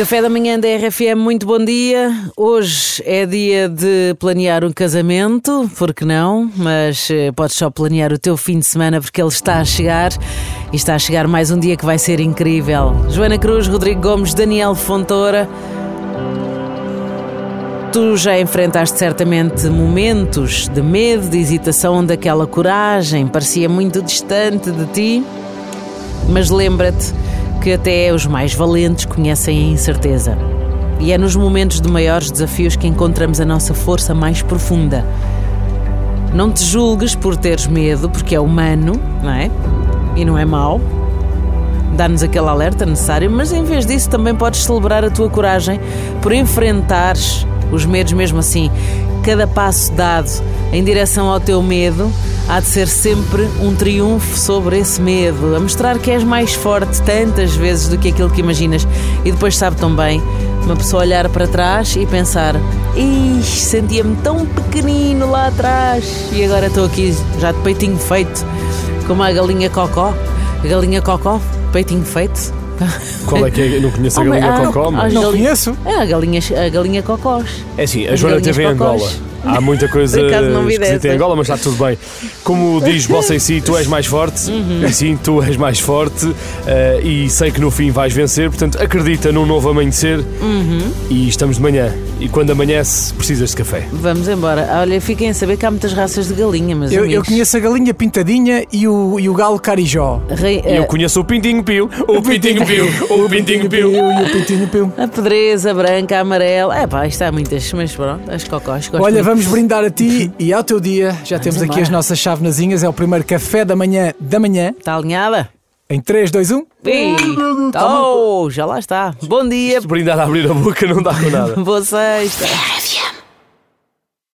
Café da manhã da RFM, muito bom dia. Hoje é dia de planear um casamento, porque não? Mas eh, podes só planear o teu fim de semana porque ele está a chegar e está a chegar mais um dia que vai ser incrível. Joana Cruz, Rodrigo Gomes, Daniel Fontoura. Tu já enfrentaste certamente momentos de medo, de hesitação, onde aquela coragem parecia muito distante de ti, mas lembra-te que até os mais valentes conhecem a incerteza. E é nos momentos de maiores desafios que encontramos a nossa força mais profunda. Não te julgues por teres medo, porque é humano, não é? E não é mau. Dá-nos aquele alerta necessário, mas em vez disso também podes celebrar a tua coragem por enfrentares os medos mesmo assim. Cada passo dado em direção ao teu medo há de ser sempre um triunfo sobre esse medo, a mostrar que és mais forte tantas vezes do que aquilo que imaginas. E depois sabe tão bem uma pessoa olhar para trás e pensar: Ixi, sentia-me tão pequenino lá atrás e agora estou aqui já de peitinho feito, como a galinha cocó. A galinha cocó, peitinho feito. Qual é que é? Eu não conheço a galinha ah, cocó, ah, mas. já- Não conheço. É a galinha, a galinha cocós. É assim, a As Joana teve em. Angola. Há muita coisa esquisita em. Angola, mas está tudo bem. Como diz você em si, tu és mais forte, Uhum. e sim, tu és mais forte, eh, e sei que no fim vais vencer, portanto acredita num novo amanhecer Uhum. e estamos de manhã. E quando amanhece, precisas de café. Vamos embora. Olha, fiquem a saber que há muitas raças de galinha, meus Eu, eu conheço a galinha pintadinha e o, e o galo carijó. Rei- eu eh, conheço o Pintinho Pio, o Pintinho Pio, o Pintinho Pio. E o pintinho pio. a pedreza, branca, a amarela. É pá, isto há muitas, mas pronto, as cocós. gosto Olha, muito. vamos brindar a ti e ao teu dia. Já temos aqui embora. as nossas chavenazinhas. É o primeiro café da manhã da manhã. Está alinhada? Em 3, 2, 1. Ih, Oh, já lá está. Bom dia, Brindar a abrir a boca não dá com nada. boa sexta.